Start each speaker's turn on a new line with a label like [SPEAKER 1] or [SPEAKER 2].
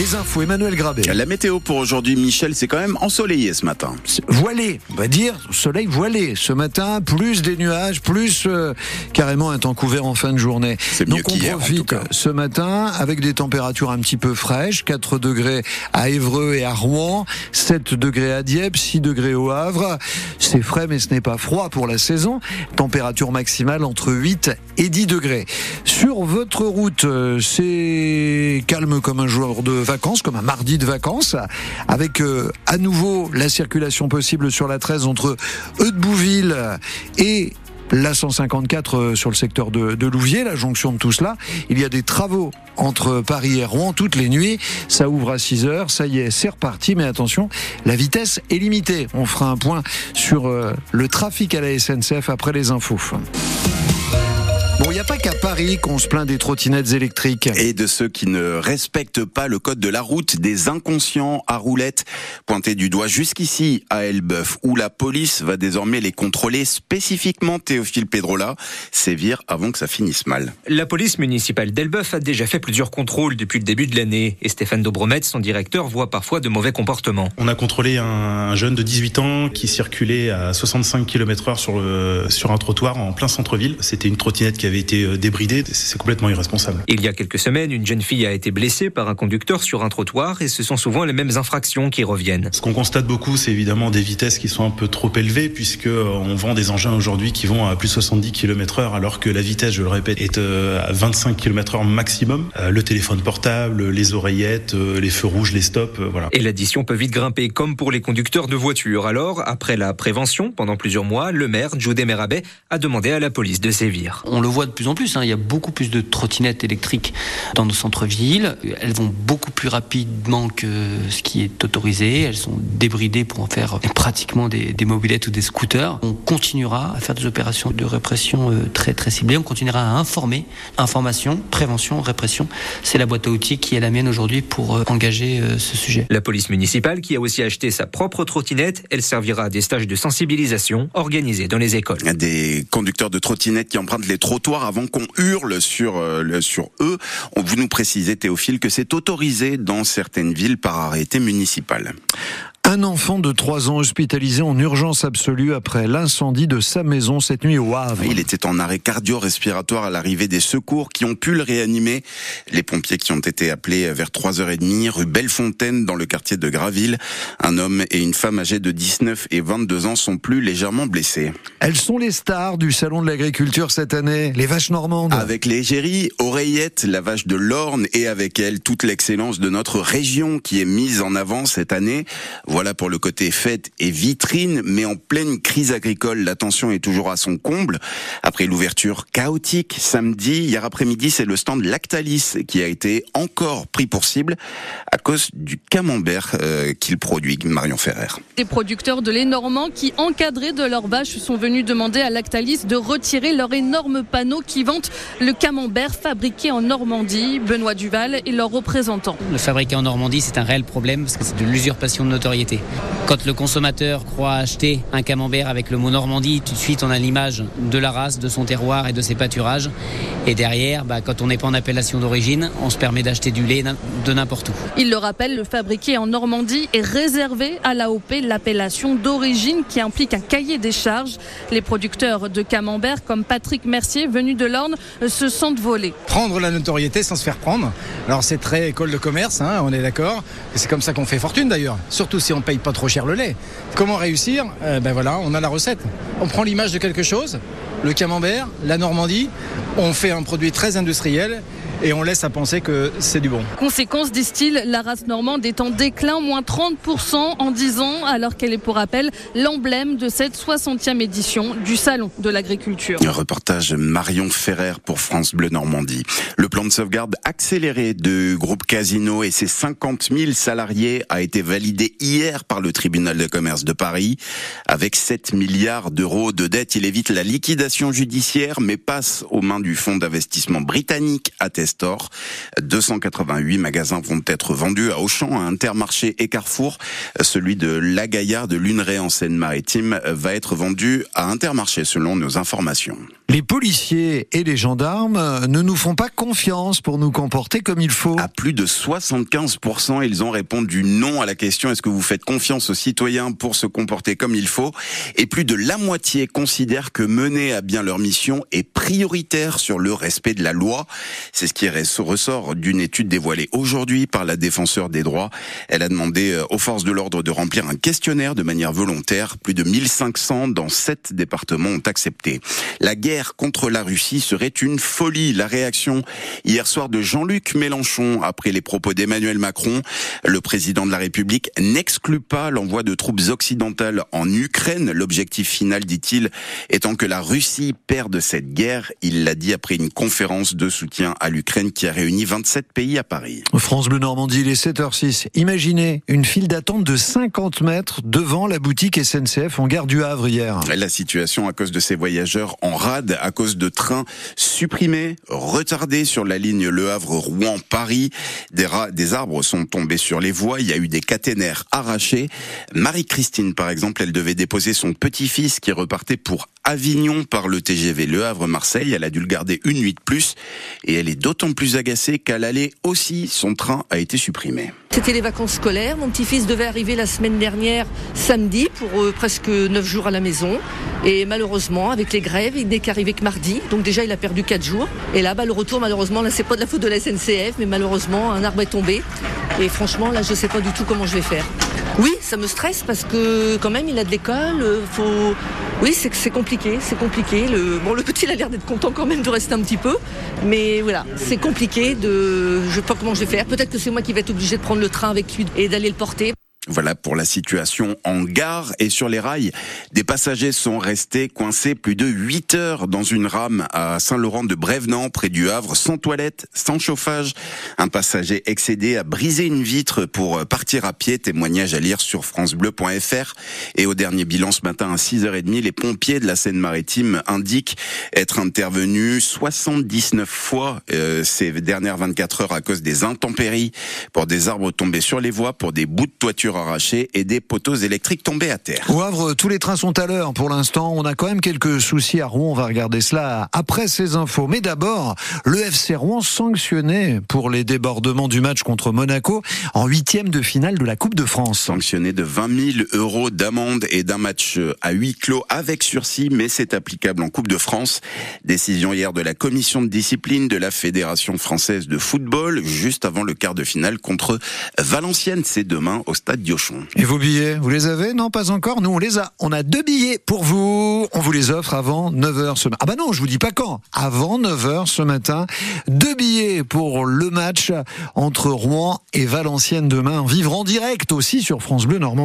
[SPEAKER 1] Les infos, Emmanuel Grabé.
[SPEAKER 2] La météo pour aujourd'hui, Michel, c'est quand même ensoleillé ce matin.
[SPEAKER 1] Voilé, on va dire, soleil voilé. Ce matin, plus des nuages, plus euh, carrément un temps couvert en fin de journée.
[SPEAKER 2] Mieux
[SPEAKER 1] Donc on profite ce matin avec des températures un petit peu fraîches, 4 degrés à Évreux et à Rouen, 7 degrés à Dieppe, 6 degrés au Havre. C'est frais mais ce n'est pas froid pour la saison. Température maximale entre 8 et 10 degrés. Sur votre route, euh, c'est calme comme un jour de comme un mardi de vacances, avec euh, à nouveau la circulation possible sur la 13 entre Eudes-Bouville et la 154 euh, sur le secteur de, de Louviers, la jonction de tout cela. Il y a des travaux entre Paris et Rouen toutes les nuits. Ça ouvre à 6 heures. Ça y est, c'est reparti. Mais attention, la vitesse est limitée. On fera un point sur euh, le trafic à la SNCF après les infos. N'y a pas qu'à Paris qu'on se plaint des trottinettes électriques.
[SPEAKER 2] Et de ceux qui ne respectent pas le code de la route, des inconscients à roulettes pointés du doigt jusqu'ici à Elbeuf, où la police va désormais les contrôler spécifiquement Théophile Pedrola, sévir avant que ça finisse mal.
[SPEAKER 3] La police municipale d'Elbeuf a déjà fait plusieurs contrôles depuis le début de l'année et Stéphane Dobromet, son directeur, voit parfois de mauvais comportements.
[SPEAKER 4] On a contrôlé un, un jeune de 18 ans qui circulait à 65 km/h sur, le, sur un trottoir en plein centre-ville. C'était une trottinette qui avait été euh, débridée. C'est complètement irresponsable.
[SPEAKER 3] Il y a quelques semaines, une jeune fille a été blessée par un conducteur sur un trottoir et ce sont souvent les mêmes infractions qui reviennent.
[SPEAKER 4] Ce qu'on constate beaucoup, c'est évidemment des vitesses qui sont un peu trop élevées puisque euh, on vend des engins aujourd'hui qui vont à plus de 70 km/h alors que la vitesse, je le répète, est euh, à 25 km/h maximum. Euh, Le téléphone portable, les oreillettes, euh, les feux rouges, les stops, euh, voilà.
[SPEAKER 3] Et l'addition peut vite grimper, comme pour les conducteurs de voitures. Alors, après la prévention, pendant plusieurs mois, le maire, Judé Merabet, a demandé à la police de sévir.
[SPEAKER 5] On le voit de plus en plus, hein, il y a beaucoup plus de trottinettes électriques dans nos centres-villes. Elles vont beaucoup plus rapidement que ce qui est autorisé. Elles sont débridées pour en faire pratiquement des, des mobilettes ou des scooters. On continuera à faire des opérations de répression euh, très très ciblées. On continuera à informer. Information, prévention, répression. C'est la boîte à outils qui est la mienne aujourd'hui pour euh, engager euh, ce sujet.
[SPEAKER 3] La police municipale, qui a aussi acheté sa propre trottinette, elle servira à des stages de sensibilisation organisés dans les écoles.
[SPEAKER 2] Des conducteurs de trottinettes qui empruntent les trottoirs avant qu'on hurle sur, euh, eux. Vous nous précisez, Théophile, que c'est autorisé dans certaines villes par arrêté municipal.
[SPEAKER 1] Un enfant de 3 ans hospitalisé en urgence absolue après l'incendie de sa maison cette nuit au Havre.
[SPEAKER 2] Il était en arrêt cardio-respiratoire à l'arrivée des secours qui ont pu le réanimer. Les pompiers qui ont été appelés vers 3h30 rue Bellefontaine dans le quartier de Graville. Un homme et une femme âgés de 19 et 22 ans sont plus légèrement blessés.
[SPEAKER 1] Elles sont les stars du salon de l'agriculture cette année, les vaches normandes.
[SPEAKER 2] Avec l'égérie, Oreillette, la vache de l'Orne et avec elle toute l'excellence de notre région qui est mise en avant cette année. Voilà pour le côté fête et vitrine, mais en pleine crise agricole, l'attention est toujours à son comble. Après l'ouverture chaotique samedi, hier après-midi, c'est le stand Lactalis qui a été encore pris pour cible à cause du camembert euh, qu'il produit, Marion Ferrer.
[SPEAKER 6] Des producteurs de lait normand qui, encadrés de leurs vaches, sont venus demander à Lactalis de retirer leur énorme panneau qui vante le camembert fabriqué en Normandie. Benoît Duval et leurs représentants.
[SPEAKER 7] Le fabriqué en Normandie, c'est un réel problème parce que c'est de l'usurpation de notoriété. Quand le consommateur croit acheter un camembert avec le mot Normandie, tout de suite on a l'image de la race, de son terroir et de ses pâturages. Et derrière, bah, quand on n'est pas en appellation d'origine, on se permet d'acheter du lait de n'importe où.
[SPEAKER 6] Il le rappelle, le fabriqué en Normandie est réservé à l'AOP, l'appellation d'origine qui implique un cahier des charges. Les producteurs de camembert comme Patrick Mercier, venu de l'Orne, se sentent volés.
[SPEAKER 8] prendre la notoriété sans se faire prendre. Alors c'est très école de commerce, hein, on est d'accord. Et C'est comme ça qu'on fait fortune d'ailleurs, surtout si on paye pas trop cher le lait. Comment réussir? Euh, Ben voilà, on a la recette. On prend l'image de quelque chose, le camembert, la Normandie, on fait un produit très industriel et on laisse à penser que c'est du bon.
[SPEAKER 6] Conséquence, disent-ils, la race normande est en déclin, moins 30% en 10 ans, alors qu'elle est pour rappel l'emblème de cette 60e édition du Salon de l'agriculture.
[SPEAKER 2] Un reportage Marion Ferrer pour France Bleu Normandie. Le plan de sauvegarde accéléré de groupe Casino et ses 50 000 salariés a été validé hier par le tribunal de commerce de Paris. Avec 7 milliards d'euros de dette, il évite la liquidation judiciaire mais passe aux mains du fonds d'investissement britannique Nestor. 288 magasins vont être vendus à Auchan, à Intermarché et Carrefour. Celui de La Gaillarde, Luneray en Seine-Maritime, va être vendu à Intermarché selon nos informations.
[SPEAKER 1] Les policiers et les gendarmes ne nous font pas confiance pour nous comporter comme il faut.
[SPEAKER 2] À plus de 75%, ils ont répondu non à la question est-ce que vous faites confiance aux citoyens pour se comporter comme il faut? Et plus de la moitié considèrent que mener à bien leur mission est prioritaire sur le respect de la loi. C'est ce qui ressort d'une étude dévoilée aujourd'hui par la défenseur des droits. Elle a demandé euh, aux forces de l'ordre de remplir un questionnaire de manière volontaire. Plus de 1500 dans sept départements ont accepté. La guerre contre la Russie serait une folie. La réaction hier soir de Jean-Luc Mélenchon après les propos d'Emmanuel Macron. Le président de la République n'exclut pas l'envoi de troupes occidentales en Ukraine. L'objectif final, dit-il, étant que la Russie perde cette guerre. Il l'a dit après une conférence de soutien à l'Ukraine qui a réuni 27 pays à Paris.
[SPEAKER 1] France Bleu Normandie, les 7h06. Imaginez une file d'attente de 50 mètres devant la boutique SNCF en gare du Havre hier.
[SPEAKER 2] La situation à cause de ces voyageurs en rade à cause de trains supprimés, retardés sur la ligne Le Havre-Rouen-Paris. Des, des arbres sont tombés sur les voies, il y a eu des caténaires arrachés. Marie-Christine, par exemple, elle devait déposer son petit-fils qui repartait pour Avignon par le TGV Le Havre-Marseille. Elle a dû le garder une nuit de plus et elle est d'autant plus agacée qu'à l'aller aussi, son train a été supprimé.
[SPEAKER 9] C'était les vacances scolaires. Mon petit-fils devait arriver la semaine dernière, samedi, pour euh, presque neuf jours à la maison. Et malheureusement, avec les grèves, il n'est qu'arrivé que mardi. Donc déjà, il a perdu quatre jours. Et là, bah, le retour, malheureusement, là, c'est pas de la faute de la SNCF, mais malheureusement, un arbre est tombé. Et franchement, là, je sais pas du tout comment je vais faire. Ça me stresse parce que quand même, il a de l'école. Euh, faut... Oui, c'est c'est compliqué, c'est compliqué. Le... Bon, le petit, il a l'air d'être content quand même de rester un petit peu. Mais voilà, c'est compliqué de... Je sais pas comment je vais faire. Peut-être que c'est moi qui vais être obligé de prendre le train avec lui et d'aller le porter.
[SPEAKER 2] Voilà pour la situation en gare et sur les rails. Des passagers sont restés coincés plus de 8 heures dans une rame à Saint-Laurent de Brévenant, près du Havre, sans toilette, sans chauffage. Un passager excédé a brisé une vitre pour partir à pied. Témoignage à lire sur francebleu.fr. Et au dernier bilan ce matin à 6h30, les pompiers de la Seine-Maritime indiquent être intervenus 79 fois euh, ces dernières 24 heures à cause des intempéries, pour des arbres tombés sur les voies, pour des bouts de toiture arrachés et des poteaux électriques tombés à terre.
[SPEAKER 1] Au Havre, tous les trains sont à l'heure pour l'instant. On a quand même quelques soucis à Rouen. On va regarder cela après ces infos. Mais d'abord, le FC Rouen sanctionné pour les débordements du match contre Monaco en huitième de finale de la Coupe de France.
[SPEAKER 2] Sanctionné de 20 000 euros d'amende et d'un match à huis clos avec sursis, mais c'est applicable en Coupe de France. Décision hier de la commission de discipline de la Fédération française de football, juste avant le quart de finale contre Valenciennes. C'est demain au stade
[SPEAKER 1] Et vos billets, vous les avez? Non, pas encore. Nous, on les a. On a deux billets pour vous. On vous les offre avant 9h ce matin. Ah bah non, je vous dis pas quand. Avant 9h ce matin. Deux billets pour le match entre Rouen et Valenciennes demain. Vivre en direct aussi sur France Bleu Normandie.